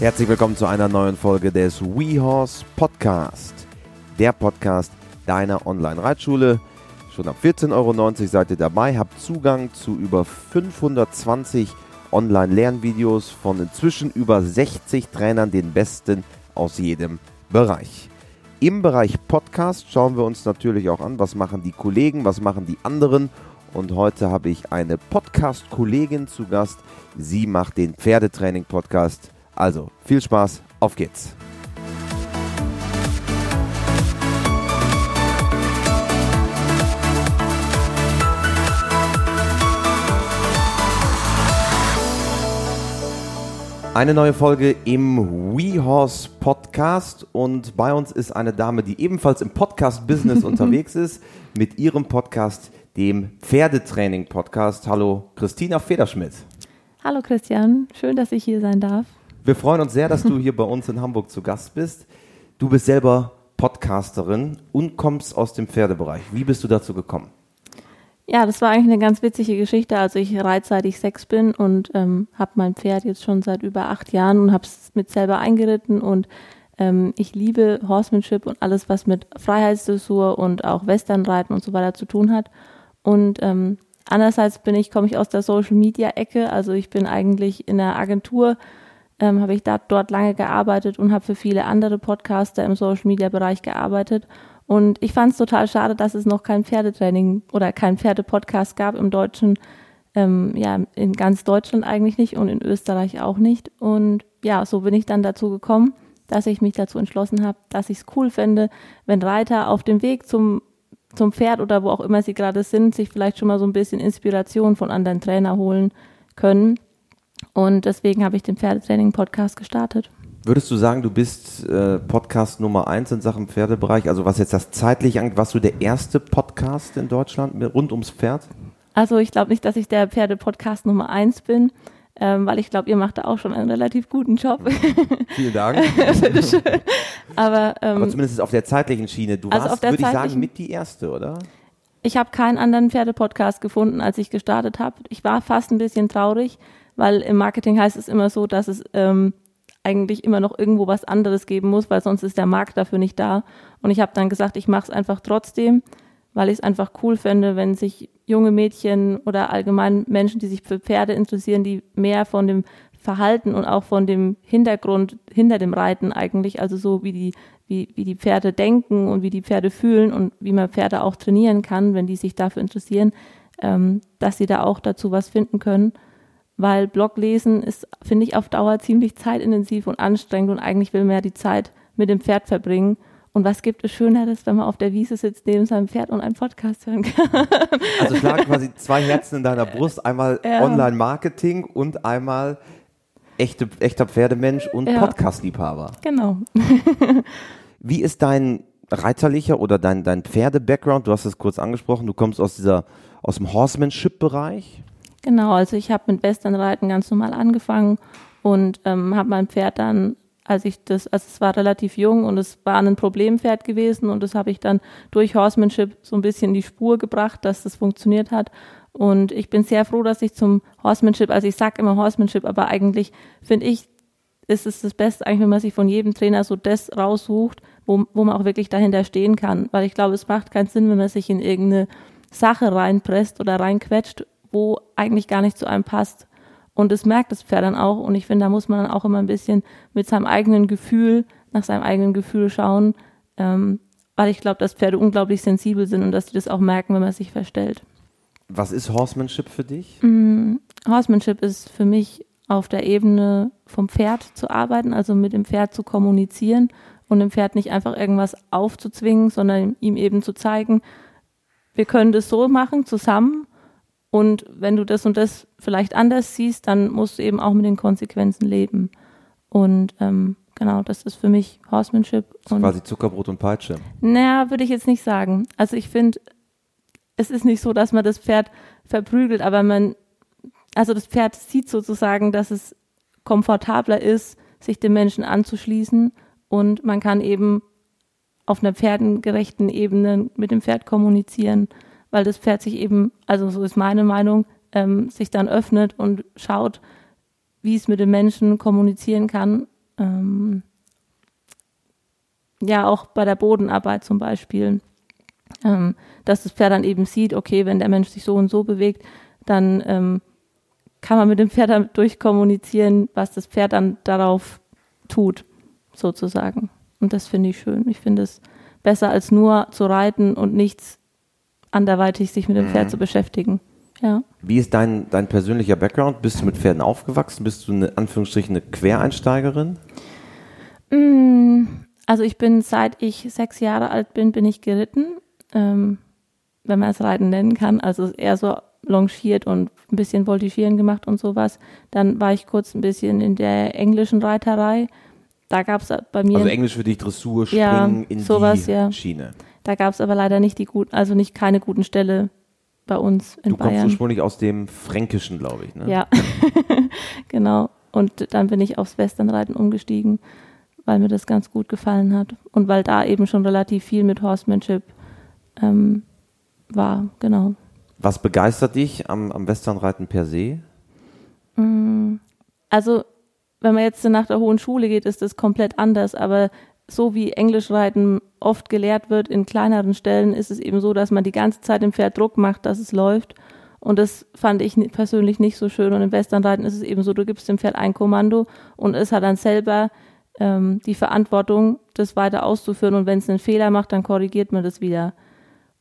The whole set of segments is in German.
Herzlich willkommen zu einer neuen Folge des WeHorse Podcast. Der Podcast deiner Online-Reitschule. Schon ab 14,90 Euro seid ihr dabei, habt Zugang zu über 520 Online-Lernvideos von inzwischen über 60 Trainern, den besten aus jedem Bereich. Im Bereich Podcast schauen wir uns natürlich auch an, was machen die Kollegen, was machen die anderen. Und heute habe ich eine Podcast-Kollegin zu Gast. Sie macht den Pferdetraining-Podcast. Also viel Spaß, auf geht's. Eine neue Folge im WeHorse Podcast und bei uns ist eine Dame, die ebenfalls im Podcast-Business unterwegs ist, mit ihrem Podcast, dem Pferdetraining Podcast. Hallo, Christina Federschmidt. Hallo Christian, schön, dass ich hier sein darf. Wir freuen uns sehr, dass du hier bei uns in Hamburg zu Gast bist. Du bist selber Podcasterin und kommst aus dem Pferdebereich. Wie bist du dazu gekommen? Ja, das war eigentlich eine ganz witzige Geschichte. Also ich reite seit ich sechs bin und ähm, habe mein Pferd jetzt schon seit über acht Jahren und habe es mit selber eingeritten und ähm, ich liebe Horsemanship und alles, was mit Freiheitsdressur und auch Westernreiten und so weiter zu tun hat. Und ähm, andererseits bin ich, komme ich aus der Social Media Ecke. Also ich bin eigentlich in der Agentur, ähm, habe ich da, dort lange gearbeitet und habe für viele andere Podcaster im Social Media Bereich gearbeitet und ich fand es total schade, dass es noch kein Pferdetraining oder kein Pferdepodcast gab im Deutschen, ähm, ja, in ganz Deutschland eigentlich nicht und in Österreich auch nicht. Und ja, so bin ich dann dazu gekommen, dass ich mich dazu entschlossen habe, dass ich es cool fände, wenn Reiter auf dem Weg zum, zum Pferd oder wo auch immer sie gerade sind, sich vielleicht schon mal so ein bisschen Inspiration von anderen Trainer holen können. Und deswegen habe ich den Pferdetraining-Podcast gestartet. Würdest du sagen, du bist äh, Podcast Nummer eins in Sachen Pferdebereich? Also was jetzt das zeitlich angeht, warst du der erste Podcast in Deutschland rund ums Pferd? Also ich glaube nicht, dass ich der Pferde-Podcast Nummer eins bin, ähm, weil ich glaube, ihr macht da auch schon einen relativ guten Job. Vielen Dank. Aber, ähm, Aber zumindest auf der zeitlichen Schiene. Du also warst, würde ich sagen, mit die erste, oder? Ich habe keinen anderen Pferde-Podcast gefunden, als ich gestartet habe. Ich war fast ein bisschen traurig, weil im Marketing heißt es immer so, dass es ähm, eigentlich immer noch irgendwo was anderes geben muss, weil sonst ist der Markt dafür nicht da. Und ich habe dann gesagt, ich mache es einfach trotzdem, weil ich es einfach cool fände, wenn sich junge Mädchen oder allgemein Menschen, die sich für Pferde interessieren, die mehr von dem Verhalten und auch von dem Hintergrund hinter dem Reiten eigentlich, also so wie die, wie, wie die Pferde denken und wie die Pferde fühlen und wie man Pferde auch trainieren kann, wenn die sich dafür interessieren, ähm, dass sie da auch dazu was finden können weil Bloglesen ist, finde ich, auf Dauer ziemlich zeitintensiv und anstrengend und eigentlich will man ja die Zeit mit dem Pferd verbringen. Und was gibt es Schöneres, wenn man auf der Wiese sitzt neben seinem Pferd und einen Podcast hören kann? Also schlagen quasi zwei Herzen in deiner Brust, einmal ja. Online-Marketing und einmal echte, echter Pferdemensch und ja. Podcast-Liebhaber. Genau. Wie ist dein reiterlicher oder dein, dein Pferde-Background? Du hast es kurz angesprochen, du kommst aus dieser, aus dem Horsemanship-Bereich. Genau, also ich habe mit Westernreiten ganz normal angefangen und ähm, habe mein Pferd dann, als ich das, also es war relativ jung und es war ein Problempferd gewesen und das habe ich dann durch Horsemanship so ein bisschen in die Spur gebracht, dass das funktioniert hat. Und ich bin sehr froh, dass ich zum Horsemanship, also ich sage immer Horsemanship, aber eigentlich finde ich, ist es das Beste eigentlich, wenn man sich von jedem Trainer so das raussucht, wo, wo man auch wirklich dahinter stehen kann. Weil ich glaube, es macht keinen Sinn, wenn man sich in irgendeine Sache reinpresst oder reinquetscht wo eigentlich gar nicht zu einem passt. Und das merkt das Pferd dann auch. Und ich finde, da muss man dann auch immer ein bisschen mit seinem eigenen Gefühl, nach seinem eigenen Gefühl schauen, ähm, weil ich glaube, dass Pferde unglaublich sensibel sind und dass die das auch merken, wenn man sich verstellt. Was ist Horsemanship für dich? Mm, Horsemanship ist für mich auf der Ebene vom Pferd zu arbeiten, also mit dem Pferd zu kommunizieren und dem Pferd nicht einfach irgendwas aufzuzwingen, sondern ihm eben zu zeigen, wir können das so machen zusammen und wenn du das und das vielleicht anders siehst, dann musst du eben auch mit den Konsequenzen leben. Und ähm, genau, das ist für mich Horsemanship. Das ist quasi Zuckerbrot und Peitsche. Naja, würde ich jetzt nicht sagen. Also ich finde, es ist nicht so, dass man das Pferd verprügelt, aber man, also das Pferd sieht sozusagen, dass es komfortabler ist, sich dem Menschen anzuschließen und man kann eben auf einer pferdengerechten Ebene mit dem Pferd kommunizieren weil das Pferd sich eben, also so ist meine Meinung, ähm, sich dann öffnet und schaut, wie es mit den Menschen kommunizieren kann ähm, ja auch bei der Bodenarbeit zum Beispiel, ähm, dass das Pferd dann eben sieht, okay, wenn der Mensch sich so und so bewegt, dann ähm, kann man mit dem Pferd dann durchkommunizieren, was das Pferd dann darauf tut, sozusagen. Und das finde ich schön. Ich finde es besser als nur zu reiten und nichts anderweitig sich mit dem Pferd mhm. zu beschäftigen. Ja. Wie ist dein, dein persönlicher Background? Bist du mit Pferden aufgewachsen? Bist du eine Anführungsstrichen eine Quereinsteigerin? Mm, also ich bin, seit ich sechs Jahre alt bin, bin ich geritten, ähm, wenn man es Reiten nennen kann. Also eher so longiert und ein bisschen Voltigieren gemacht und sowas. Dann war ich kurz ein bisschen in der englischen Reiterei. Da gab es bei mir. Also Englisch für dich Dressur, Springen ja, in sowas, die ja. Schiene. Da gab es aber leider nicht die guten, also nicht keine guten Ställe bei uns in du Bayern. Du kommst ursprünglich aus dem Fränkischen, glaube ich, ne? Ja, genau. Und dann bin ich aufs Westernreiten umgestiegen, weil mir das ganz gut gefallen hat und weil da eben schon relativ viel mit Horsemanship ähm, war, genau. Was begeistert dich am, am Westernreiten per se? Mm, also, wenn man jetzt nach der hohen Schule geht, ist das komplett anders, aber so wie Englischreiten oft gelehrt wird in kleineren Stellen, ist es eben so, dass man die ganze Zeit dem Pferd Druck macht, dass es läuft. Und das fand ich persönlich nicht so schön. Und im Westernreiten ist es eben so, du gibst dem Pferd ein Kommando und es hat dann selber ähm, die Verantwortung, das weiter auszuführen. Und wenn es einen Fehler macht, dann korrigiert man das wieder.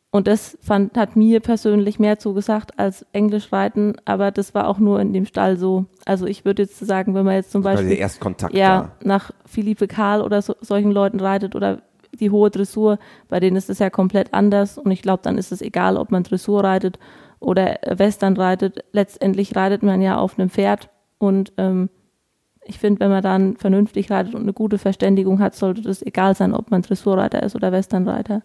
Und das fand, hat mir persönlich mehr zugesagt als Englisch reiten, aber das war auch nur in dem Stall so. Also ich würde jetzt sagen, wenn man jetzt zum Beispiel der Erstkontakt ja, nach Philippe Karl oder so, solchen Leuten reitet oder die hohe Dressur, bei denen ist es ja komplett anders und ich glaube, dann ist es egal, ob man Dressur reitet oder Western reitet. Letztendlich reitet man ja auf einem Pferd und ähm, ich finde, wenn man dann vernünftig reitet und eine gute Verständigung hat, sollte das egal sein, ob man Dressurreiter ist oder Westernreiter.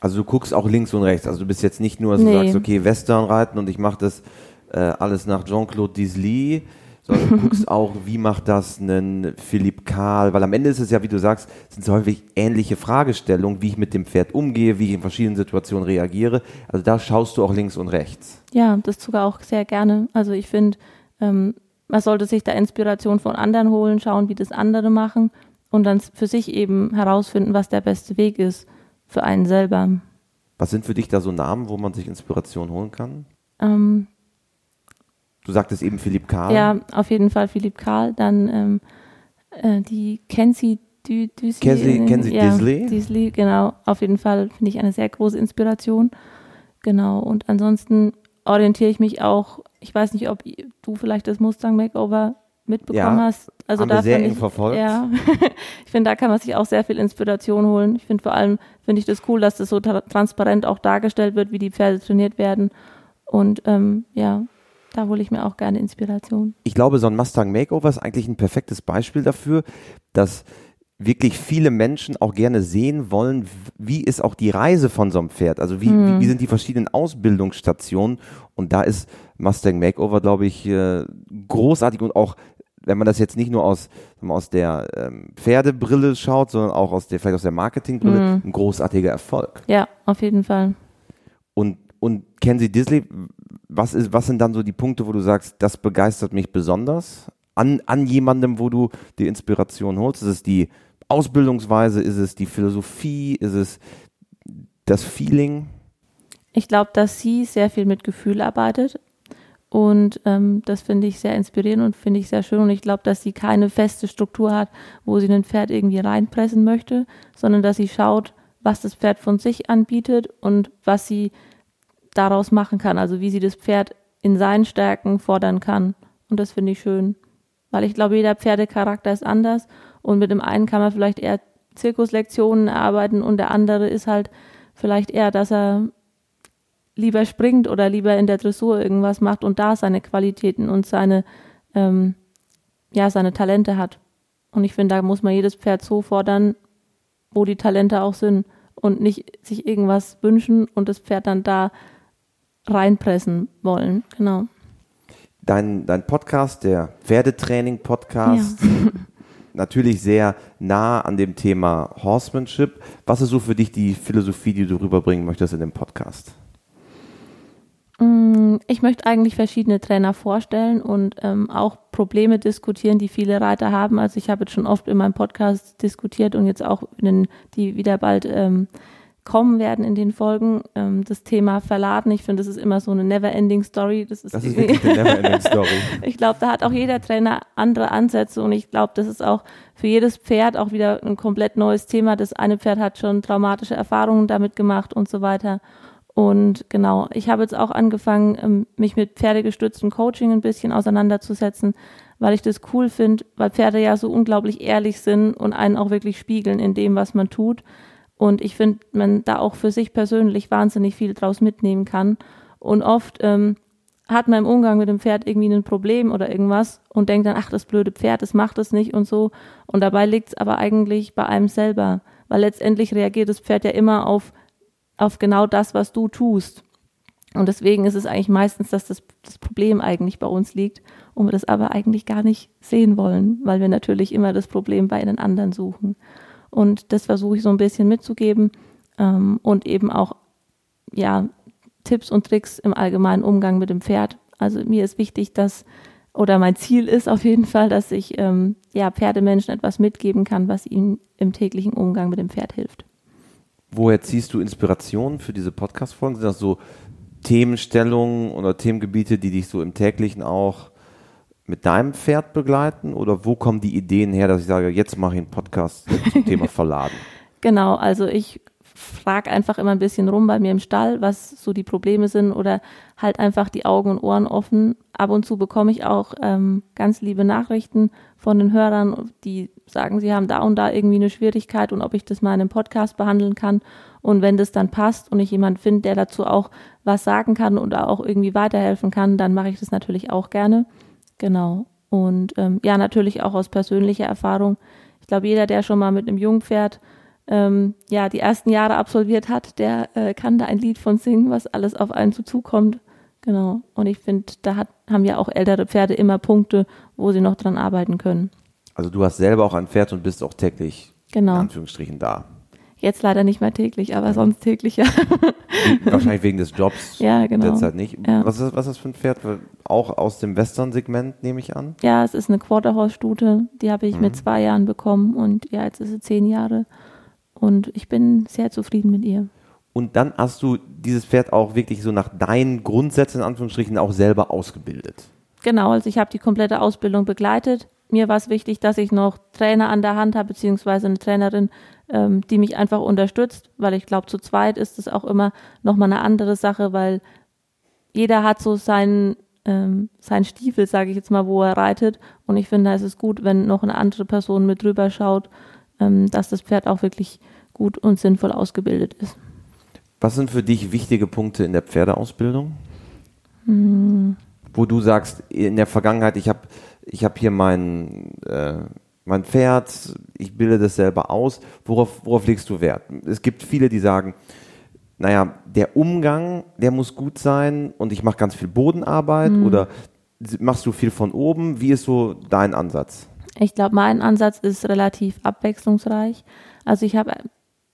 Also du guckst auch links und rechts. Also du bist jetzt nicht nur, dass nee. du sagst, okay, Western reiten und ich mache das äh, alles nach Jean-Claude Disly, sondern du guckst auch, wie macht das ein Philipp Karl, weil am Ende ist es ja, wie du sagst, sind es häufig ähnliche Fragestellungen, wie ich mit dem Pferd umgehe, wie ich in verschiedenen Situationen reagiere. Also da schaust du auch links und rechts. Ja, das sogar auch sehr gerne. Also ich finde, ähm, man sollte sich da Inspiration von anderen holen, schauen, wie das andere machen und dann für sich eben herausfinden, was der beste Weg ist für einen selber. Was sind für dich da so Namen, wo man sich Inspiration holen kann? Ähm, du sagtest eben Philipp Karl. Ja, auf jeden Fall Philipp Karl. Dann ähm, äh, die Kenzie Dü Kenzie, Kenzie ja, Disley. Disley, genau. Auf jeden Fall finde ich eine sehr große Inspiration. Genau. Und ansonsten orientiere ich mich auch, ich weiß nicht, ob du vielleicht das Mustang Makeover mitbekommen ja, hast. Also haben da wir sehr eng ich, verfolgt. Ja, ich finde, da kann man sich auch sehr viel Inspiration holen. Ich finde vor allem, finde ich das cool, dass das so tra transparent auch dargestellt wird, wie die Pferde trainiert werden. Und ähm, ja, da hole ich mir auch gerne Inspiration. Ich glaube, so ein Mustang Makeover ist eigentlich ein perfektes Beispiel dafür, dass wirklich viele Menschen auch gerne sehen wollen, wie ist auch die Reise von so einem Pferd? Also wie, hm. wie, wie, sind die verschiedenen Ausbildungsstationen? Und da ist Mustang Makeover, glaube ich, äh, großartig und auch wenn man das jetzt nicht nur aus, aus der ähm, Pferdebrille schaut, sondern auch aus der, vielleicht aus der Marketingbrille, mhm. ein großartiger Erfolg. Ja, auf jeden Fall. Und, und Kenzie Disley, was, ist, was sind dann so die Punkte, wo du sagst, das begeistert mich besonders an, an jemandem, wo du die Inspiration holst? Ist es die Ausbildungsweise? Ist es die Philosophie? Ist es das Feeling? Ich glaube, dass sie sehr viel mit Gefühl arbeitet. Und ähm, das finde ich sehr inspirierend und finde ich sehr schön. Und ich glaube, dass sie keine feste Struktur hat, wo sie ein Pferd irgendwie reinpressen möchte, sondern dass sie schaut, was das Pferd von sich anbietet und was sie daraus machen kann. Also wie sie das Pferd in seinen Stärken fordern kann. Und das finde ich schön. Weil ich glaube, jeder Pferdecharakter ist anders. Und mit dem einen kann man vielleicht eher Zirkuslektionen erarbeiten und der andere ist halt vielleicht eher, dass er lieber springt oder lieber in der Dressur irgendwas macht und da seine Qualitäten und seine, ähm, ja, seine Talente hat. Und ich finde, da muss man jedes Pferd so fordern, wo die Talente auch sind und nicht sich irgendwas wünschen und das Pferd dann da reinpressen wollen. Genau. Dein, dein Podcast, der Pferdetraining-Podcast, ja. natürlich sehr nah an dem Thema Horsemanship. Was ist so für dich die Philosophie, die du rüberbringen möchtest in dem Podcast? Mm, ich möchte eigentlich verschiedene Trainer vorstellen und ähm, auch Probleme diskutieren, die viele Reiter haben. Also ich habe jetzt schon oft in meinem Podcast diskutiert und jetzt auch den, die wieder bald ähm, kommen werden in den Folgen. Ähm, das Thema Verladen, ich finde, das ist immer so eine never-ending Story. Das ist, das ist wirklich eine never-ending Story. ich glaube, da hat auch jeder Trainer andere Ansätze und ich glaube, das ist auch für jedes Pferd auch wieder ein komplett neues Thema. Das eine Pferd hat schon traumatische Erfahrungen damit gemacht und so weiter. Und genau, ich habe jetzt auch angefangen, ähm, mich mit pferdegestütztem Coaching ein bisschen auseinanderzusetzen, weil ich das cool finde, weil Pferde ja so unglaublich ehrlich sind und einen auch wirklich spiegeln in dem, was man tut. Und ich finde, man da auch für sich persönlich wahnsinnig viel draus mitnehmen kann. Und oft ähm, hat man im Umgang mit dem Pferd irgendwie ein Problem oder irgendwas und denkt dann, ach, das blöde Pferd, das macht es nicht und so. Und dabei liegt es aber eigentlich bei einem selber, weil letztendlich reagiert das Pferd ja immer auf, auf genau das, was du tust. Und deswegen ist es eigentlich meistens, dass das, das Problem eigentlich bei uns liegt und wir das aber eigentlich gar nicht sehen wollen, weil wir natürlich immer das Problem bei den anderen suchen. Und das versuche ich so ein bisschen mitzugeben ähm, und eben auch ja, Tipps und Tricks im allgemeinen Umgang mit dem Pferd. Also mir ist wichtig, dass, oder mein Ziel ist auf jeden Fall, dass ich ähm, ja, Pferdemenschen etwas mitgeben kann, was ihnen im täglichen Umgang mit dem Pferd hilft. Woher ziehst du Inspiration für diese Podcast-Folgen? Sind das so Themenstellungen oder Themengebiete, die dich so im täglichen auch mit deinem Pferd begleiten oder wo kommen die Ideen her, dass ich sage, jetzt mache ich einen Podcast zum Thema Verladen? Genau, also ich frage einfach immer ein bisschen rum bei mir im Stall, was so die Probleme sind oder halt einfach die Augen und Ohren offen. Ab und zu bekomme ich auch ähm, ganz liebe Nachrichten von den Hörern, die sagen, sie haben da und da irgendwie eine Schwierigkeit und ob ich das mal in einem Podcast behandeln kann. Und wenn das dann passt und ich jemand finde, der dazu auch was sagen kann oder auch irgendwie weiterhelfen kann, dann mache ich das natürlich auch gerne. Genau. Und ähm, ja, natürlich auch aus persönlicher Erfahrung. Ich glaube, jeder, der schon mal mit einem Jungpferd ähm, ja die ersten Jahre absolviert hat, der äh, kann da ein Lied von singen, was alles auf einen zukommt. Genau. Und ich finde, da hat, haben ja auch ältere Pferde immer Punkte, wo sie noch dran arbeiten können. Also du hast selber auch ein Pferd und bist auch täglich genau. in Anführungsstrichen da. Jetzt leider nicht mehr täglich, aber sonst täglich, ja. Wahrscheinlich wegen des Jobs. Ja, genau. Derzeit nicht. Ja. Was, ist, was ist das für ein Pferd? Auch aus dem Western-Segment, nehme ich an? Ja, es ist eine Quarterhorse-Stute. Die habe ich mhm. mit zwei Jahren bekommen und ja, jetzt ist sie zehn Jahre. Und ich bin sehr zufrieden mit ihr. Und dann hast du dieses Pferd auch wirklich so nach deinen Grundsätzen, in Anführungsstrichen, auch selber ausgebildet. Genau, also ich habe die komplette Ausbildung begleitet. Mir war es wichtig, dass ich noch Trainer an der Hand habe, beziehungsweise eine Trainerin, ähm, die mich einfach unterstützt, weil ich glaube, zu zweit ist es auch immer nochmal eine andere Sache, weil jeder hat so seinen, ähm, seinen Stiefel, sage ich jetzt mal, wo er reitet. Und ich finde, da ist es gut, wenn noch eine andere Person mit drüber schaut, ähm, dass das Pferd auch wirklich gut und sinnvoll ausgebildet ist. Was sind für dich wichtige Punkte in der Pferdeausbildung? Hm. Wo du sagst, in der Vergangenheit, ich habe ich hab hier mein, äh, mein Pferd, ich bilde das selber aus. Worauf, worauf legst du Wert? Es gibt viele, die sagen, naja, der Umgang, der muss gut sein und ich mache ganz viel Bodenarbeit mhm. oder machst du viel von oben? Wie ist so dein Ansatz? Ich glaube, mein Ansatz ist relativ abwechslungsreich. Also ich habe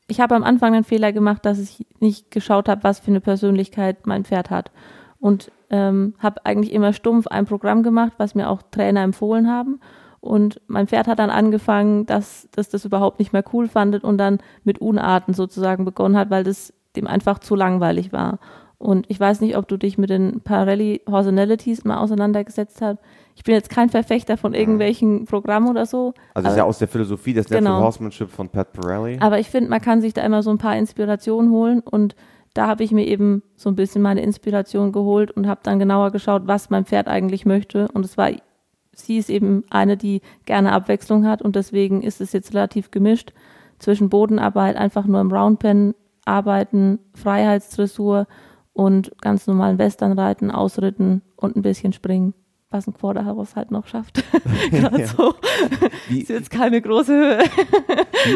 ich habe am Anfang einen Fehler gemacht, dass ich nicht geschaut habe, was für eine Persönlichkeit mein Pferd hat. Und ähm, habe eigentlich immer stumpf ein Programm gemacht, was mir auch Trainer empfohlen haben. Und mein Pferd hat dann angefangen, dass, dass das überhaupt nicht mehr cool fandet und dann mit Unarten sozusagen begonnen hat, weil das dem einfach zu langweilig war. Und ich weiß nicht, ob du dich mit den Parelli Horsonalities mal auseinandergesetzt hast. Ich bin jetzt kein Verfechter von irgendwelchen Programmen oder so. Also das ist ja aus der Philosophie des Natural genau. Horsemanship von Pat Pirelli. Aber ich finde, man kann sich da immer so ein paar Inspirationen holen und da habe ich mir eben so ein bisschen meine Inspiration geholt und habe dann genauer geschaut, was mein Pferd eigentlich möchte. Und es war sie ist eben eine, die gerne Abwechslung hat und deswegen ist es jetzt relativ gemischt zwischen Bodenarbeit, einfach nur im Roundpen arbeiten, Freiheitsdressur und ganz normalen Westernreiten, Ausritten und ein bisschen Springen was ein Quarterhouse halt noch schafft. Gerade ja. so. Wie, ist jetzt keine große Höhe.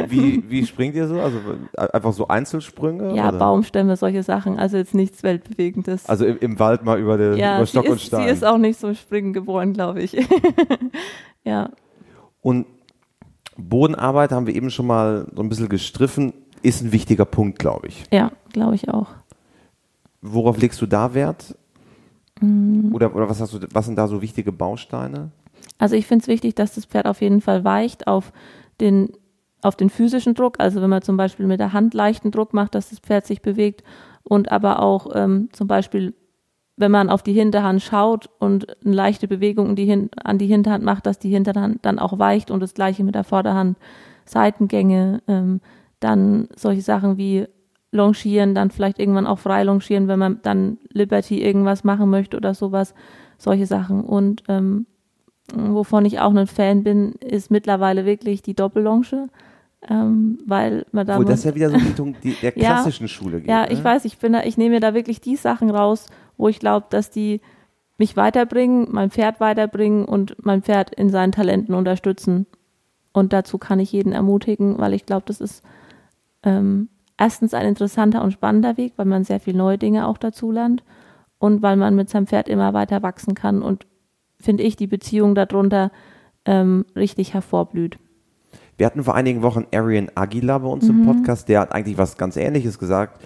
wie, wie, wie, springt ihr so? Also einfach so Einzelsprünge? Ja, oder? Baumstämme, solche Sachen. Also jetzt nichts Weltbewegendes. Also im, im Wald mal über, den, ja, über Stock ist, und Stein. Sie ist auch nicht so springen geboren, glaube ich. ja. Und Bodenarbeit haben wir eben schon mal so ein bisschen gestriffen, ist ein wichtiger Punkt, glaube ich. Ja, glaube ich auch. Worauf legst du da Wert? Mhm. Oder, oder was hast du, was sind da so wichtige Bausteine? Also ich finde es wichtig, dass das Pferd auf jeden Fall weicht auf den, auf den physischen Druck. Also wenn man zum Beispiel mit der Hand leichten Druck macht, dass das Pferd sich bewegt und aber auch ähm, zum Beispiel, wenn man auf die Hinterhand schaut und eine leichte Bewegung die an die Hinterhand macht, dass die Hinterhand dann auch weicht und das gleiche mit der Vorderhand, Seitengänge, ähm, dann solche Sachen wie Longieren, dann vielleicht irgendwann auch frei longieren, wenn man dann Liberty irgendwas machen möchte oder sowas, solche Sachen. Und ähm, wovon ich auch ein Fan bin, ist mittlerweile wirklich die Doppellonge. Ähm, weil man da. Wo das ja wieder so Richtung die, der klassischen ja, Schule geht. Ja, ich ne? weiß, ich bin da, ich nehme mir da wirklich die Sachen raus, wo ich glaube, dass die mich weiterbringen, mein Pferd weiterbringen und mein Pferd in seinen Talenten unterstützen. Und dazu kann ich jeden ermutigen, weil ich glaube, das ist ähm, erstens ein interessanter und spannender Weg, weil man sehr viel neue Dinge auch dazu lernt und weil man mit seinem Pferd immer weiter wachsen kann und finde ich die Beziehung darunter ähm, richtig hervorblüht. Wir hatten vor einigen Wochen Arian Aguilar bei uns mhm. im Podcast, der hat eigentlich was ganz Ähnliches gesagt.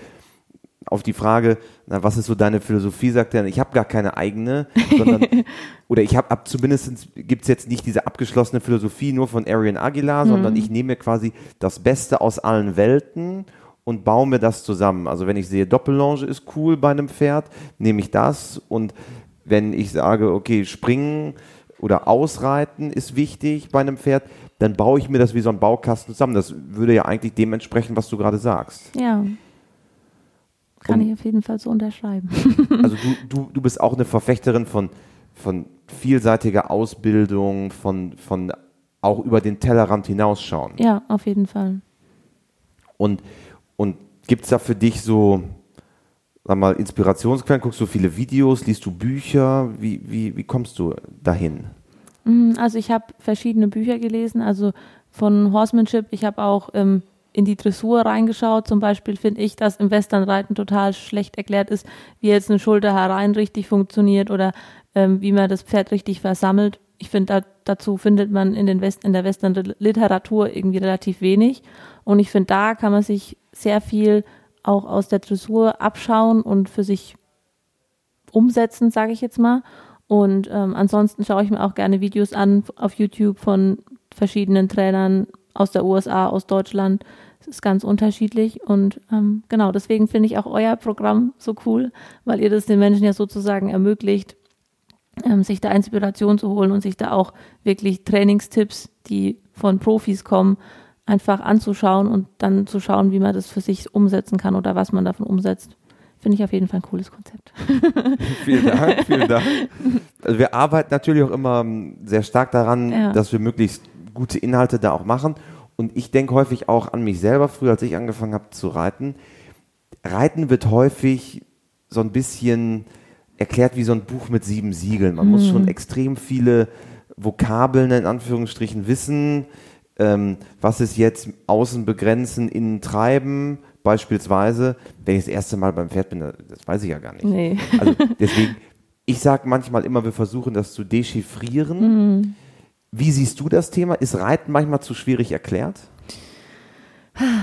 Auf die Frage, na, was ist so deine Philosophie, sagt er, ich habe gar keine eigene, sondern, oder ich habe ab zumindest gibt es jetzt nicht diese abgeschlossene Philosophie nur von Arian Aguilar, mhm. sondern ich nehme mir quasi das Beste aus allen Welten und baue mir das zusammen. Also wenn ich sehe, Doppellonge ist cool bei einem Pferd, nehme ich das und wenn ich sage, okay, springen oder ausreiten ist wichtig bei einem Pferd, dann baue ich mir das wie so ein Baukasten zusammen. Das würde ja eigentlich dem entsprechen, was du gerade sagst. Ja. Kann und, ich auf jeden Fall so unterschreiben. also du, du, du bist auch eine Verfechterin von, von vielseitiger Ausbildung, von, von auch über den Tellerrand hinausschauen. Ja, auf jeden Fall. Und, und gibt es da für dich so, sag mal, Inspirationsquellen? Guckst du viele Videos, liest du Bücher? Wie, wie, wie kommst du dahin? Mm, also ich habe verschiedene Bücher gelesen, also von Horsemanship. Ich habe auch ähm, in die Dressur reingeschaut. Zum Beispiel finde ich, dass im Westernreiten total schlecht erklärt ist, wie jetzt eine Schulter herein richtig funktioniert oder ähm, wie man das Pferd richtig versammelt. Ich finde, da, dazu findet man in, den West, in der Western-Literatur irgendwie relativ wenig. Und ich finde, da kann man sich sehr viel auch aus der Dressur abschauen und für sich umsetzen, sage ich jetzt mal. Und ähm, ansonsten schaue ich mir auch gerne Videos an auf YouTube von verschiedenen Trainern aus der USA, aus Deutschland. Es ist ganz unterschiedlich und ähm, genau deswegen finde ich auch euer Programm so cool, weil ihr das den Menschen ja sozusagen ermöglicht, ähm, sich da Inspiration zu holen und sich da auch wirklich Trainingstipps, die von Profis kommen, einfach anzuschauen und dann zu schauen, wie man das für sich umsetzen kann oder was man davon umsetzt. Finde ich auf jeden Fall ein cooles Konzept. vielen Dank, vielen Dank. Also wir arbeiten natürlich auch immer ähm, sehr stark daran, ja. dass wir möglichst gute Inhalte da auch machen. Und ich denke häufig auch an mich selber, früher als ich angefangen habe zu reiten. Reiten wird häufig so ein bisschen erklärt wie so ein Buch mit sieben Siegeln. Man mhm. muss schon extrem viele Vokabeln in Anführungsstrichen wissen ähm, was ist jetzt außen begrenzen, innen treiben, beispielsweise, wenn ich das erste Mal beim Pferd bin, das weiß ich ja gar nicht. Nee. Also deswegen, ich sage manchmal immer, wir versuchen das zu dechiffrieren. Mhm. Wie siehst du das Thema? Ist Reiten manchmal zu schwierig erklärt?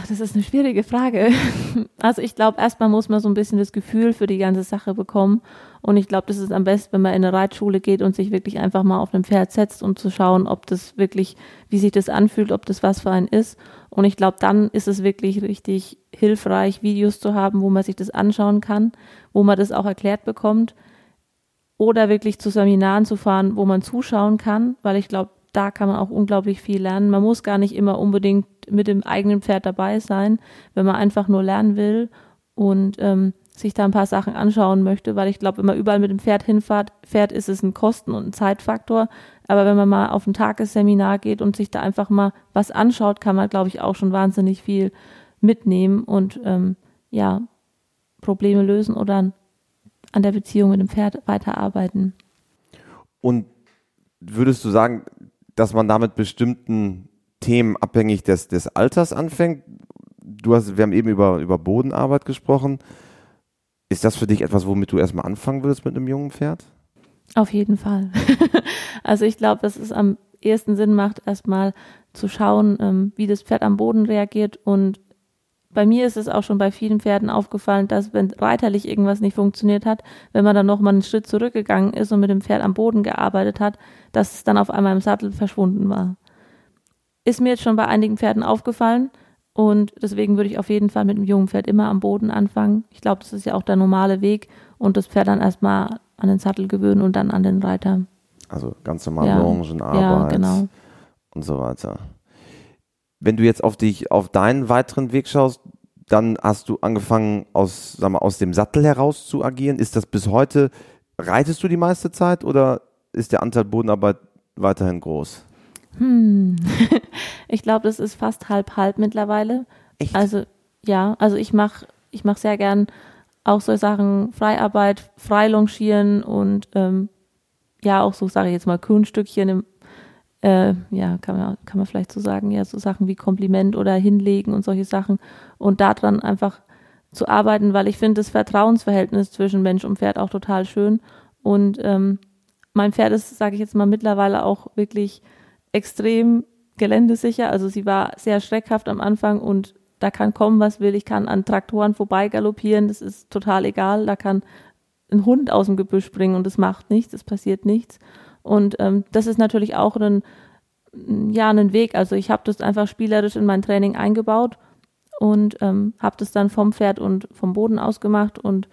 Das ist eine schwierige Frage. Also ich glaube, erstmal muss man so ein bisschen das Gefühl für die ganze Sache bekommen. Und ich glaube, das ist am besten, wenn man in eine Reitschule geht und sich wirklich einfach mal auf einem Pferd setzt, um zu schauen, ob das wirklich, wie sich das anfühlt, ob das was für einen ist. Und ich glaube, dann ist es wirklich richtig hilfreich, Videos zu haben, wo man sich das anschauen kann, wo man das auch erklärt bekommt. Oder wirklich zu Seminaren zu fahren, wo man zuschauen kann, weil ich glaube, da kann man auch unglaublich viel lernen. Man muss gar nicht immer unbedingt mit dem eigenen Pferd dabei sein, wenn man einfach nur lernen will und ähm, sich da ein paar Sachen anschauen möchte, weil ich glaube, wenn man überall mit dem Pferd hinfährt, fährt, ist es ein Kosten- und ein Zeitfaktor. Aber wenn man mal auf ein Tagesseminar geht und sich da einfach mal was anschaut, kann man, glaube ich, auch schon wahnsinnig viel mitnehmen und ähm, ja, Probleme lösen oder an der Beziehung mit dem Pferd weiterarbeiten. Und würdest du sagen, dass man damit bestimmten Themen abhängig des, des Alters anfängt? Du hast, wir haben eben über, über Bodenarbeit gesprochen. Ist das für dich etwas, womit du erstmal anfangen würdest mit einem jungen Pferd? Auf jeden Fall. also ich glaube, dass es am ehesten Sinn macht, erstmal zu schauen, ähm, wie das Pferd am Boden reagiert und bei mir ist es auch schon bei vielen Pferden aufgefallen, dass wenn reiterlich irgendwas nicht funktioniert hat, wenn man dann nochmal einen Schritt zurückgegangen ist und mit dem Pferd am Boden gearbeitet hat, dass es dann auf einmal im Sattel verschwunden war. Ist mir jetzt schon bei einigen Pferden aufgefallen und deswegen würde ich auf jeden Fall mit dem jungen Pferd immer am Boden anfangen. Ich glaube, das ist ja auch der normale Weg und das Pferd dann erstmal an den Sattel gewöhnen und dann an den Reiter. Also ganz normal ja. Longenarbeit ja, genau. und so weiter wenn du jetzt auf dich, auf deinen weiteren Weg schaust, dann hast du angefangen aus, sag mal, aus dem Sattel heraus zu agieren. Ist das bis heute, reitest du die meiste Zeit oder ist der Anteil Bodenarbeit weiterhin groß? Hm. ich glaube, das ist fast halb halb mittlerweile. Echt? Also ja, also ich mache ich mach sehr gern auch so Sachen Freiarbeit, Freilongieren und ähm, ja auch so sage ich jetzt mal Kunststückchen im äh, ja, kann man, kann man vielleicht so sagen, ja, so Sachen wie Kompliment oder hinlegen und solche Sachen und daran einfach zu arbeiten, weil ich finde das Vertrauensverhältnis zwischen Mensch und Pferd auch total schön und ähm, mein Pferd ist, sage ich jetzt mal, mittlerweile auch wirklich extrem geländesicher. Also sie war sehr schreckhaft am Anfang und da kann kommen, was will. Ich kann an Traktoren vorbei galoppieren, das ist total egal. Da kann ein Hund aus dem Gebüsch springen und es macht nichts, es passiert nichts. Und ähm, das ist natürlich auch ein, ja, ein Weg. Also ich habe das einfach spielerisch in mein Training eingebaut und ähm, habe das dann vom Pferd und vom Boden aus gemacht. Und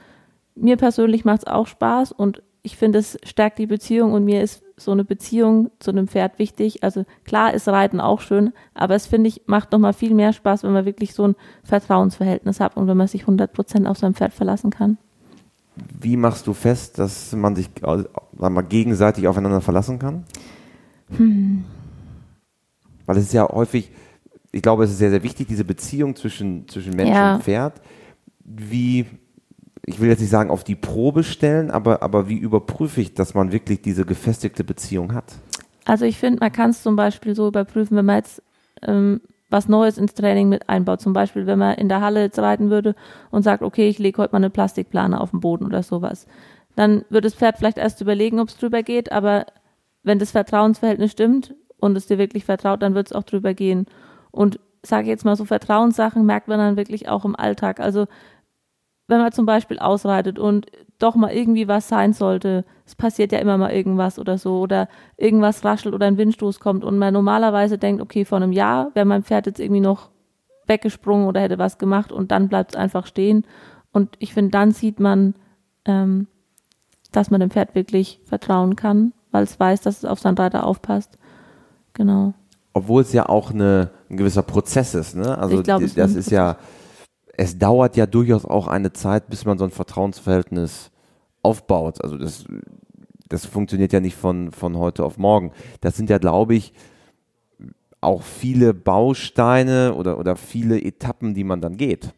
mir persönlich macht es auch Spaß und ich finde, es stärkt die Beziehung und mir ist so eine Beziehung zu einem Pferd wichtig. Also klar ist Reiten auch schön, aber es finde ich, macht nochmal viel mehr Spaß, wenn man wirklich so ein Vertrauensverhältnis hat und wenn man sich 100 Prozent auf sein Pferd verlassen kann wie machst du fest, dass man sich sagen wir, gegenseitig aufeinander verlassen kann? Hm. Weil es ist ja häufig, ich glaube, es ist sehr, sehr wichtig, diese Beziehung zwischen, zwischen Mensch ja. und Pferd. Wie, ich will jetzt nicht sagen, auf die Probe stellen, aber, aber wie überprüfe ich, dass man wirklich diese gefestigte Beziehung hat? Also ich finde, man kann es zum Beispiel so überprüfen, wenn man jetzt ähm, was Neues ins Training mit einbaut. Zum Beispiel, wenn man in der Halle jetzt reiten würde und sagt, okay, ich lege heute mal eine Plastikplane auf den Boden oder sowas. Dann wird das Pferd vielleicht erst überlegen, ob es drüber geht, aber wenn das Vertrauensverhältnis stimmt und es dir wirklich vertraut, dann wird es auch drüber gehen. Und sage jetzt mal so Vertrauenssachen merkt man dann wirklich auch im Alltag. Also wenn man zum Beispiel ausreitet und doch mal irgendwie was sein sollte, es passiert ja immer mal irgendwas oder so, oder irgendwas raschelt oder ein Windstoß kommt und man normalerweise denkt, okay, vor einem Jahr wäre mein Pferd jetzt irgendwie noch weggesprungen oder hätte was gemacht und dann bleibt es einfach stehen. Und ich finde, dann sieht man, ähm, dass man dem Pferd wirklich vertrauen kann, weil es weiß, dass es auf seinen Reiter aufpasst. Genau. Obwohl es ja auch eine, ein gewisser Prozess ist, ne? Also glaub, das ist ja es dauert ja durchaus auch eine Zeit, bis man so ein Vertrauensverhältnis aufbaut. Also das, das funktioniert ja nicht von, von heute auf morgen. Das sind ja, glaube ich, auch viele Bausteine oder, oder viele Etappen, die man dann geht.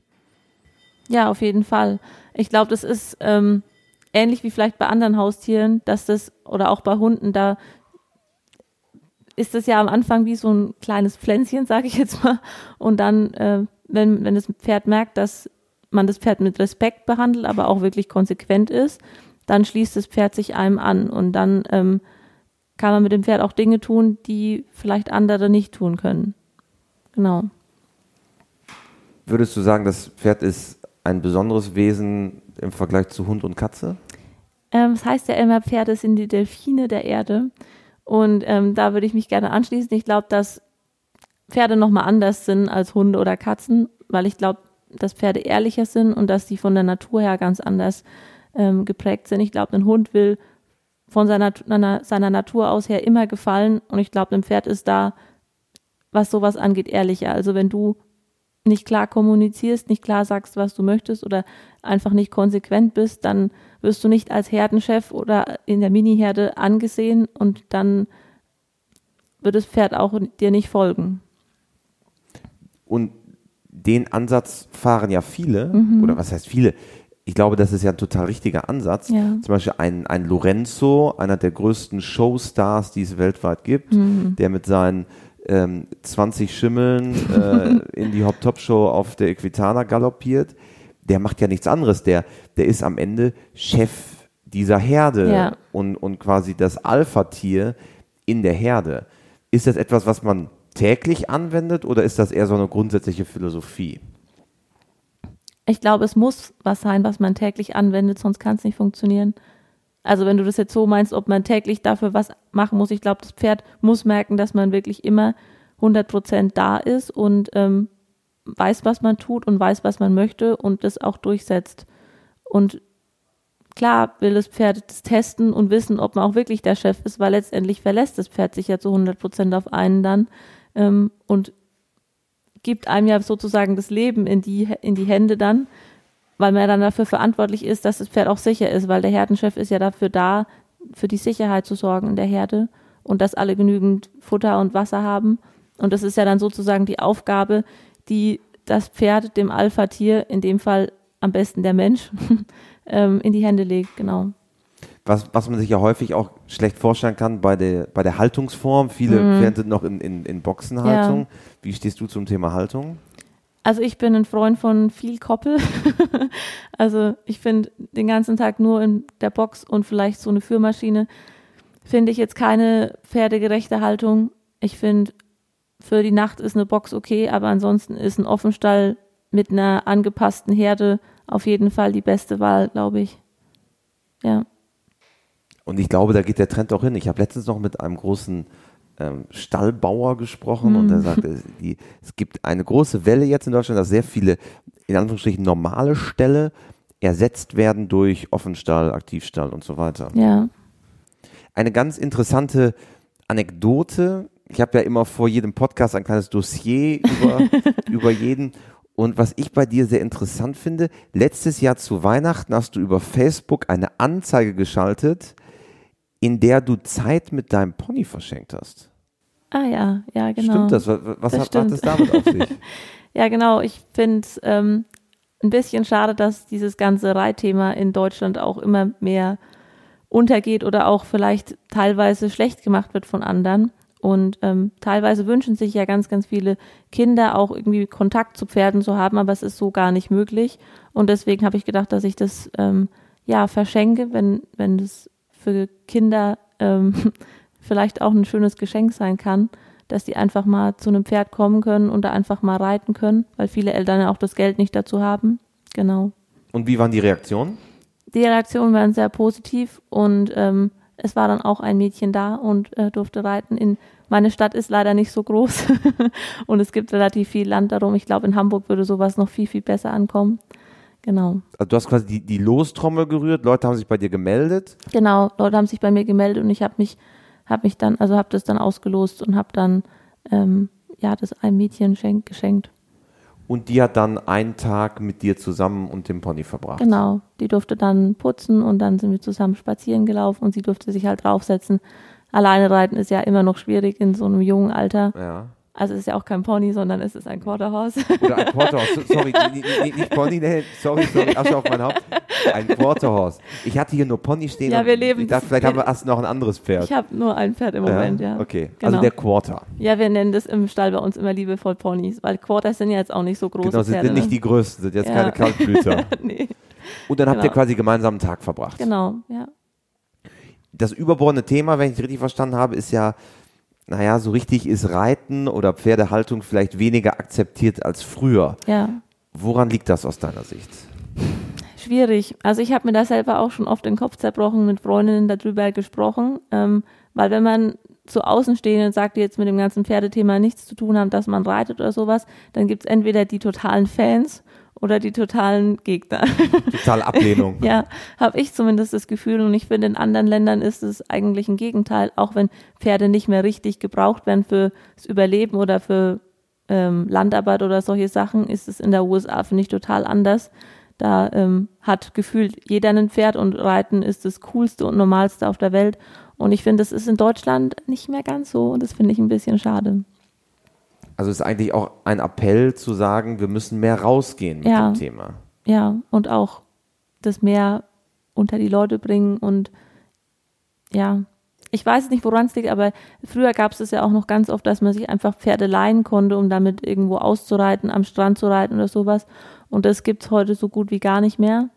Ja, auf jeden Fall. Ich glaube, das ist ähm, ähnlich wie vielleicht bei anderen Haustieren, dass das, oder auch bei Hunden, da ist das ja am Anfang wie so ein kleines Pflänzchen, sage ich jetzt mal. Und dann äh, wenn, wenn das Pferd merkt, dass man das Pferd mit Respekt behandelt, aber auch wirklich konsequent ist, dann schließt das Pferd sich einem an und dann ähm, kann man mit dem Pferd auch Dinge tun, die vielleicht andere nicht tun können. Genau. Würdest du sagen, das Pferd ist ein besonderes Wesen im Vergleich zu Hund und Katze? Ähm, das heißt ja immer, Pferde sind die Delfine der Erde. Und ähm, da würde ich mich gerne anschließen. Ich glaube, dass Pferde nochmal anders sind als Hunde oder Katzen, weil ich glaube, dass Pferde ehrlicher sind und dass sie von der Natur her ganz anders ähm, geprägt sind. Ich glaube, ein Hund will von seiner, seiner Natur aus her immer gefallen und ich glaube, ein Pferd ist da, was sowas angeht, ehrlicher. Also wenn du nicht klar kommunizierst, nicht klar sagst, was du möchtest oder einfach nicht konsequent bist, dann wirst du nicht als Herdenchef oder in der Mini-Herde angesehen und dann wird das Pferd auch dir nicht folgen. Und den Ansatz fahren ja viele, mhm. oder was heißt viele? Ich glaube, das ist ja ein total richtiger Ansatz. Ja. Zum Beispiel ein, ein Lorenzo, einer der größten Showstars, die es weltweit gibt, mhm. der mit seinen ähm, 20 Schimmeln äh, in die Hop-Top-Show auf der Equitana galoppiert. Der macht ja nichts anderes. Der, der ist am Ende Chef dieser Herde ja. und, und quasi das Alpha-Tier in der Herde. Ist das etwas, was man täglich anwendet oder ist das eher so eine grundsätzliche Philosophie? Ich glaube, es muss was sein, was man täglich anwendet, sonst kann es nicht funktionieren. Also wenn du das jetzt so meinst, ob man täglich dafür was machen muss, ich glaube, das Pferd muss merken, dass man wirklich immer 100 Prozent da ist und ähm, weiß, was man tut und weiß, was man möchte und das auch durchsetzt. Und klar will das Pferd das testen und wissen, ob man auch wirklich der Chef ist, weil letztendlich verlässt das Pferd sich ja zu 100 Prozent auf einen dann ähm, und gibt einem ja sozusagen das Leben in die, in die Hände dann, weil man ja dann dafür verantwortlich ist, dass das Pferd auch sicher ist, weil der Herdenchef ist ja dafür da, für die Sicherheit zu sorgen in der Herde und dass alle genügend Futter und Wasser haben. Und das ist ja dann sozusagen die Aufgabe, die das Pferd dem Alpha-Tier, in dem Fall am besten der Mensch, ähm, in die Hände legt, genau. Was, was man sich ja häufig auch schlecht vorstellen kann bei der, bei der Haltungsform. Viele mhm. Pferde sind noch in, in, in Boxenhaltung. Ja. Wie stehst du zum Thema Haltung? Also ich bin ein Freund von viel Koppel. also ich finde den ganzen Tag nur in der Box und vielleicht so eine Führmaschine finde ich jetzt keine pferdegerechte Haltung. Ich finde für die Nacht ist eine Box okay, aber ansonsten ist ein Offenstall mit einer angepassten Herde auf jeden Fall die beste Wahl, glaube ich. Ja. Und ich glaube, da geht der Trend auch hin. Ich habe letztens noch mit einem großen ähm, Stallbauer gesprochen mhm. und er sagte, die, es gibt eine große Welle jetzt in Deutschland, dass sehr viele, in Anführungsstrichen, normale Ställe ersetzt werden durch Offenstall, Aktivstall und so weiter. Ja. Eine ganz interessante Anekdote. Ich habe ja immer vor jedem Podcast ein kleines Dossier über, über jeden. Und was ich bei dir sehr interessant finde, letztes Jahr zu Weihnachten hast du über Facebook eine Anzeige geschaltet, in der du Zeit mit deinem Pony verschenkt hast. Ah ja, ja, genau. Stimmt das? Was, das hat, stimmt. hat das damit auf sich? ja, genau. Ich finde es ähm, ein bisschen schade, dass dieses ganze Reitthema in Deutschland auch immer mehr untergeht oder auch vielleicht teilweise schlecht gemacht wird von anderen. Und ähm, teilweise wünschen sich ja ganz, ganz viele Kinder auch irgendwie Kontakt zu Pferden zu haben, aber es ist so gar nicht möglich. Und deswegen habe ich gedacht, dass ich das ähm, ja verschenke, wenn, wenn das für Kinder ähm, vielleicht auch ein schönes Geschenk sein kann, dass die einfach mal zu einem Pferd kommen können und da einfach mal reiten können, weil viele Eltern ja auch das Geld nicht dazu haben. Genau. Und wie waren die Reaktionen? Die Reaktionen waren sehr positiv und ähm, es war dann auch ein Mädchen da und äh, durfte reiten. In meine Stadt ist leider nicht so groß und es gibt relativ viel Land darum. Ich glaube, in Hamburg würde sowas noch viel, viel besser ankommen. Genau. Also du hast quasi die, die Lostrommel gerührt, Leute haben sich bei dir gemeldet? Genau, Leute haben sich bei mir gemeldet und ich habe mich, habe mich dann, also habe das dann ausgelost und habe dann ähm, ja das einem Mädchen schenk, geschenkt. Und die hat dann einen Tag mit dir zusammen und dem Pony verbracht. Genau, die durfte dann putzen und dann sind wir zusammen spazieren gelaufen und sie durfte sich halt draufsetzen. Alleine reiten ist ja immer noch schwierig in so einem jungen Alter. Ja. Also es ist ja auch kein Pony, sondern es ist ein Quarterhorse. Oder ein Quarterhorse. Sorry, nicht, Pony, nee, sorry, sorry, Asche auf mein Haupt. Ein Quarterhorse. Ich hatte hier nur Pony stehen. Ja, wir leben. Ich dachte, vielleicht haben wir erst noch ein anderes Pferd. Ich habe nur ein Pferd im Moment, ja. ja. Okay, genau. also der Quarter. Ja, wir nennen das im Stall bei uns immer liebevoll Ponys, weil Quarters sind ja jetzt auch nicht so große genau, Pferde. sind nicht die größten, sind jetzt ja. keine Kaltblüter. nee. Und dann habt ihr genau. quasi gemeinsam einen Tag verbracht. Genau, ja. Das überbordene Thema, wenn ich es richtig verstanden habe, ist ja naja, so richtig ist Reiten oder Pferdehaltung vielleicht weniger akzeptiert als früher. Ja. Woran liegt das aus deiner Sicht? Schwierig. Also ich habe mir da selber auch schon oft den Kopf zerbrochen, mit Freundinnen darüber gesprochen, ähm, weil wenn man zu Außenstehenden sagt, die jetzt mit dem ganzen Pferdethema nichts zu tun haben, dass man reitet oder sowas, dann gibt es entweder die totalen Fans oder die totalen Gegner. Totale Ablehnung. ja, habe ich zumindest das Gefühl und ich finde, in anderen Ländern ist es eigentlich ein Gegenteil, auch wenn Pferde nicht mehr richtig gebraucht werden fürs Überleben oder für ähm, Landarbeit oder solche Sachen, ist es in der USA, finde ich, total anders. Da ähm, hat gefühlt jeder ein Pferd und Reiten ist das Coolste und Normalste auf der Welt. Und ich finde, das ist in Deutschland nicht mehr ganz so und das finde ich ein bisschen schade. Also ist eigentlich auch ein Appell zu sagen, wir müssen mehr rausgehen mit ja. dem Thema. Ja, und auch das mehr unter die Leute bringen und ja, ich weiß nicht, woran es liegt, aber früher gab es es ja auch noch ganz oft, dass man sich einfach Pferde leihen konnte, um damit irgendwo auszureiten, am Strand zu reiten oder sowas. Und das gibt es heute so gut wie gar nicht mehr.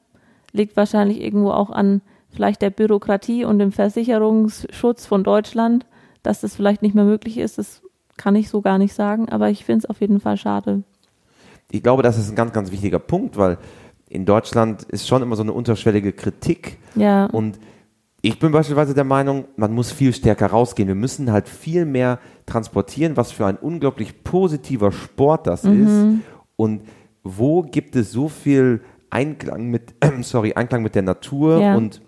Liegt wahrscheinlich irgendwo auch an vielleicht der Bürokratie und dem Versicherungsschutz von Deutschland, dass das vielleicht nicht mehr möglich ist. Das kann ich so gar nicht sagen, aber ich finde es auf jeden Fall schade. ich glaube, das ist ein ganz, ganz wichtiger Punkt, weil in Deutschland ist schon immer so eine unterschwellige Kritik. Ja. Und ich bin beispielsweise der Meinung, man muss viel stärker rausgehen. Wir müssen halt viel mehr transportieren, was für ein unglaublich positiver Sport das Mhm. ist. Und wo gibt es so viel Einklang mit, sorry, Einklang mit der Natur Ja. und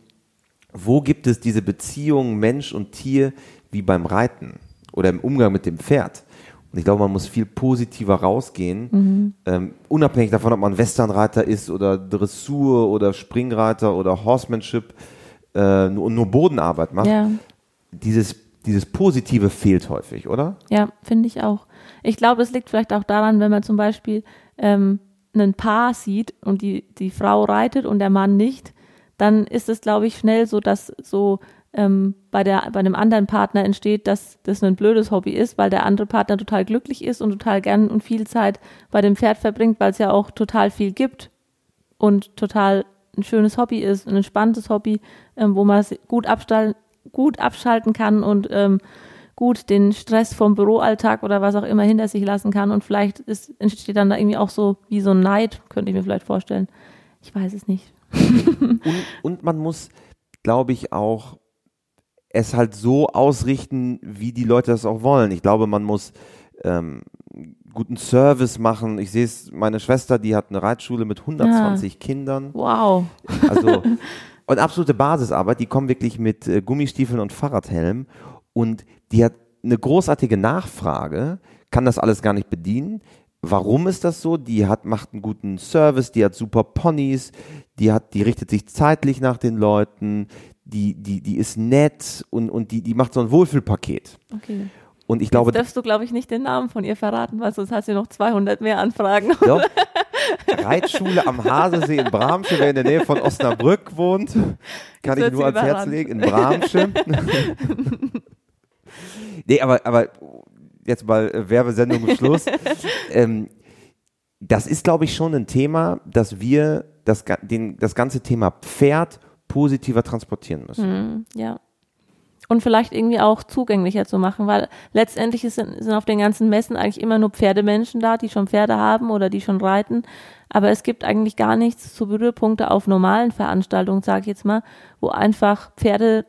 wo gibt es diese Beziehung Mensch und Tier wie beim Reiten oder im Umgang mit dem Pferd? Und ich glaube, man muss viel positiver rausgehen, ähm, unabhängig davon, ob man Westernreiter ist oder Dressur oder Springreiter oder Horsemanship äh, nur, nur Bodenarbeit macht. Ja. Dieses, dieses Positive fehlt häufig, oder? Ja, finde ich auch. Ich glaube, es liegt vielleicht auch daran, wenn man zum Beispiel ähm, ein Paar sieht und die, die Frau reitet und der Mann nicht, dann ist es, glaube ich, schnell so, dass so ähm, bei, der, bei einem anderen Partner entsteht, dass das ein blödes Hobby ist, weil der andere Partner total glücklich ist und total gern und viel Zeit bei dem Pferd verbringt, weil es ja auch total viel gibt und total ein schönes Hobby ist, ein entspanntes Hobby, ähm, wo man es gut, gut abschalten kann und ähm, gut den Stress vom Büroalltag oder was auch immer hinter sich lassen kann. Und vielleicht ist, entsteht dann da irgendwie auch so wie so ein Neid, könnte ich mir vielleicht vorstellen. Ich weiß es nicht. Und, und man muss, glaube ich, auch es halt so ausrichten, wie die Leute das auch wollen. Ich glaube, man muss ähm, guten Service machen. Ich sehe es, meine Schwester, die hat eine Reitschule mit 120 Kindern. Wow. Also und absolute Basisarbeit. Die kommen wirklich mit äh, Gummistiefeln und Fahrradhelm und die hat eine großartige Nachfrage, kann das alles gar nicht bedienen. Warum ist das so? Die hat, macht einen guten Service, die hat super Ponys, die hat, die richtet sich zeitlich nach den Leuten, die, die, die ist nett und, und die, die macht so ein Wohlfühlpaket. Okay. Und ich glaube, Jetzt darfst du, glaube ich, nicht den Namen von ihr verraten, weil sonst hast du noch 200 mehr Anfragen. Doch. Reitschule am Hasesee in Bramsche, wer in der Nähe von Osnabrück wohnt, kann ich nur ans Herz legen, in Bramsche. nee, aber, aber jetzt mal äh, Werbesendung Schluss. ähm, das ist, glaube ich, schon ein Thema, dass wir das, den, das ganze Thema Pferd positiver transportieren müssen. Hm, ja. Und vielleicht irgendwie auch zugänglicher zu machen, weil letztendlich ist, sind auf den ganzen Messen eigentlich immer nur Pferdemenschen da, die schon Pferde haben oder die schon reiten. Aber es gibt eigentlich gar nichts zu Berührpunkte auf normalen Veranstaltungen, sage ich jetzt mal, wo einfach Pferde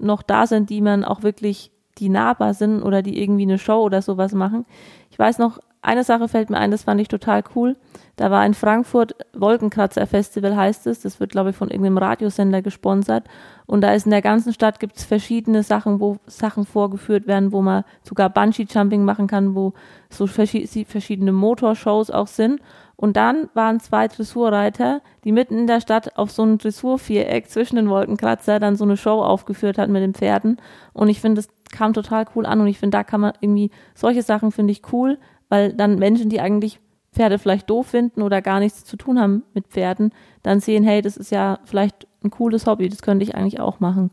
noch da sind, die man auch wirklich, die nahbar sind oder die irgendwie eine Show oder sowas machen. Ich weiß noch, eine Sache fällt mir ein, das fand ich total cool. Da war in Frankfurt Wolkenkratzer Festival heißt es. Das wird, glaube ich, von irgendeinem Radiosender gesponsert. Und da ist in der ganzen Stadt gibt es verschiedene Sachen, wo Sachen vorgeführt werden, wo man sogar Bungee-Jumping machen kann, wo so verschi- verschiedene Motorshows auch sind. Und dann waren zwei Dressurreiter, die mitten in der Stadt auf so einem Dressurviereck zwischen den Wolkenkratzer dann so eine Show aufgeführt hat mit den Pferden. Und ich finde, das kam total cool an. Und ich finde, da kann man irgendwie, solche Sachen finde ich cool, weil dann Menschen, die eigentlich Pferde vielleicht doof finden oder gar nichts zu tun haben mit Pferden, dann sehen, hey, das ist ja vielleicht ein cooles Hobby, das könnte ich eigentlich auch machen.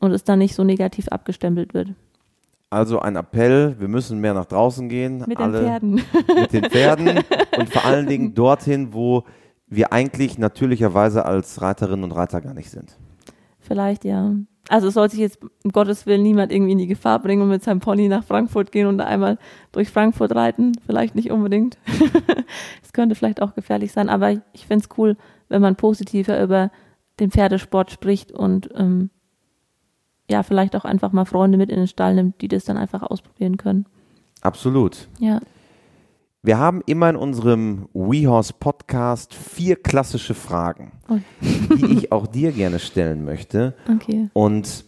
Und es dann nicht so negativ abgestempelt wird. Also ein Appell, wir müssen mehr nach draußen gehen. Mit den Pferden. mit den Pferden und vor allen Dingen dorthin, wo wir eigentlich natürlicherweise als Reiterinnen und Reiter gar nicht sind. Vielleicht, ja. Also es soll sich jetzt um Gottes Willen niemand irgendwie in die Gefahr bringen und mit seinem Pony nach Frankfurt gehen und einmal durch Frankfurt reiten. Vielleicht nicht unbedingt. Es könnte vielleicht auch gefährlich sein, aber ich finde es cool, wenn man positiver über den Pferdesport spricht und ähm, ja, vielleicht auch einfach mal Freunde mit in den Stall nimmt, die das dann einfach ausprobieren können. Absolut. Ja. Wir haben immer in unserem WeHorse Podcast vier klassische Fragen, Oh. die ich auch dir gerne stellen möchte. Okay. Und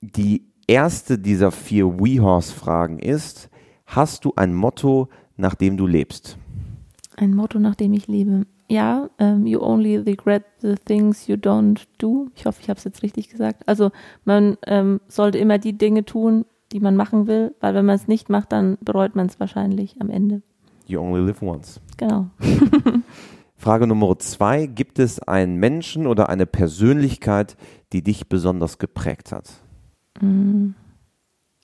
die erste dieser vier WeHorse-Fragen ist, hast du ein Motto, nach dem du lebst? Ein Motto, nach dem ich lebe. Ja, ähm, you only regret the things you don't do. Ich hoffe, ich habe es jetzt richtig gesagt. Also man ähm, sollte immer die Dinge tun, die man machen will, weil wenn man es nicht macht, dann bereut man es wahrscheinlich am Ende. You only live once. Genau. Frage Nummer zwei, gibt es einen Menschen oder eine Persönlichkeit, die dich besonders geprägt hat?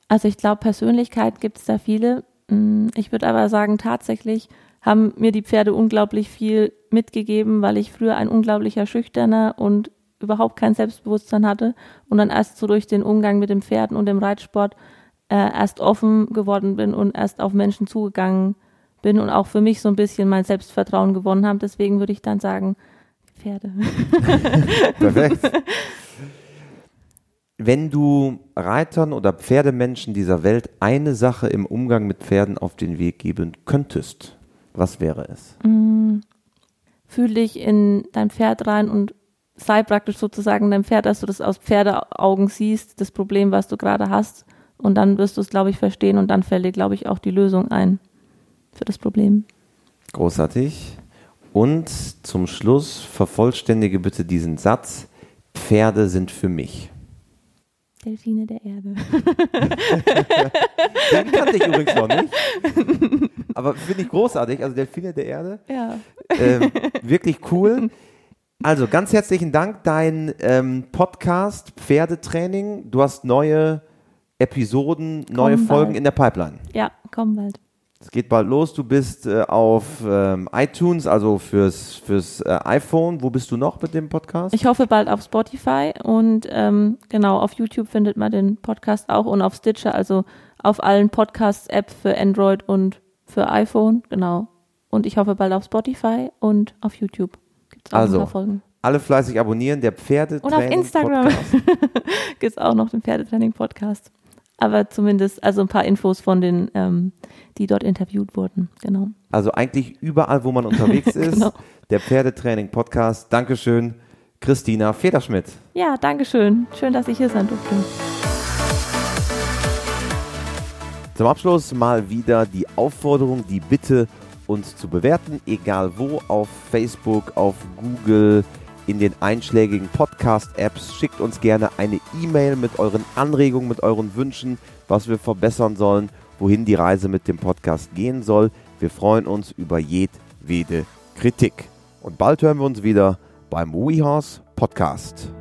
Also ich glaube, Persönlichkeit gibt es da viele. Mm, Ich würde aber sagen, tatsächlich haben mir die Pferde unglaublich viel mitgegeben, weil ich früher ein unglaublicher Schüchterner und überhaupt kein Selbstbewusstsein hatte und dann erst so durch den Umgang mit den Pferden und dem Reitsport äh, erst offen geworden bin und erst auf Menschen zugegangen bin und auch für mich so ein bisschen mein Selbstvertrauen gewonnen haben. Deswegen würde ich dann sagen, Pferde. Perfekt. Wenn du Reitern oder Pferdemenschen dieser Welt eine Sache im Umgang mit Pferden auf den Weg geben könntest, was wäre es? Mm, fühl dich in dein Pferd rein und sei praktisch sozusagen dein Pferd, dass du das aus Pferdeaugen siehst, das Problem, was du gerade hast. Und dann wirst du es, glaube ich, verstehen und dann fällt dir, glaube ich, auch die Lösung ein für das Problem. Großartig. Und zum Schluss vervollständige bitte diesen Satz. Pferde sind für mich. Delfine der Erde. Den kannte ich übrigens noch nicht. Aber finde ich großartig. Also Delfine der Erde. Ja. Ähm, wirklich cool. Also ganz herzlichen Dank. Dein ähm, Podcast Pferdetraining. Du hast neue Episoden, neue Kommen Folgen bald. in der Pipeline. Ja, komm bald. Es geht bald los. Du bist äh, auf ähm, iTunes, also fürs, fürs äh, iPhone. Wo bist du noch mit dem Podcast? Ich hoffe bald auf Spotify und ähm, genau, auf YouTube findet man den Podcast auch und auf Stitcher, also auf allen Podcasts-Apps für Android und für iPhone, genau. Und ich hoffe bald auf Spotify und auf YouTube. Gibt's auch Also, ein paar Folgen. Alle fleißig abonnieren. Der Pferdetraining Und auf Instagram. Podcast. Gibt's auch noch den Pferdetraining-Podcast. Aber zumindest, also ein paar Infos von den, ähm, die dort interviewt wurden, genau. Also eigentlich überall, wo man unterwegs ist. Genau. Der Pferdetraining Podcast. Dankeschön, Christina Federschmidt. Ja, Dankeschön. Schön, dass ich hier sein durfte. Zum Abschluss mal wieder die Aufforderung, die Bitte, uns zu bewerten, egal wo, auf Facebook, auf Google, in den einschlägigen Podcast-Apps. Schickt uns gerne eine E-Mail mit euren Anregungen, mit euren Wünschen, was wir verbessern sollen, wohin die Reise mit dem Podcast gehen soll. Wir freuen uns über jedwede Kritik. Und bald hören wir uns wieder beim WeHorse Podcast.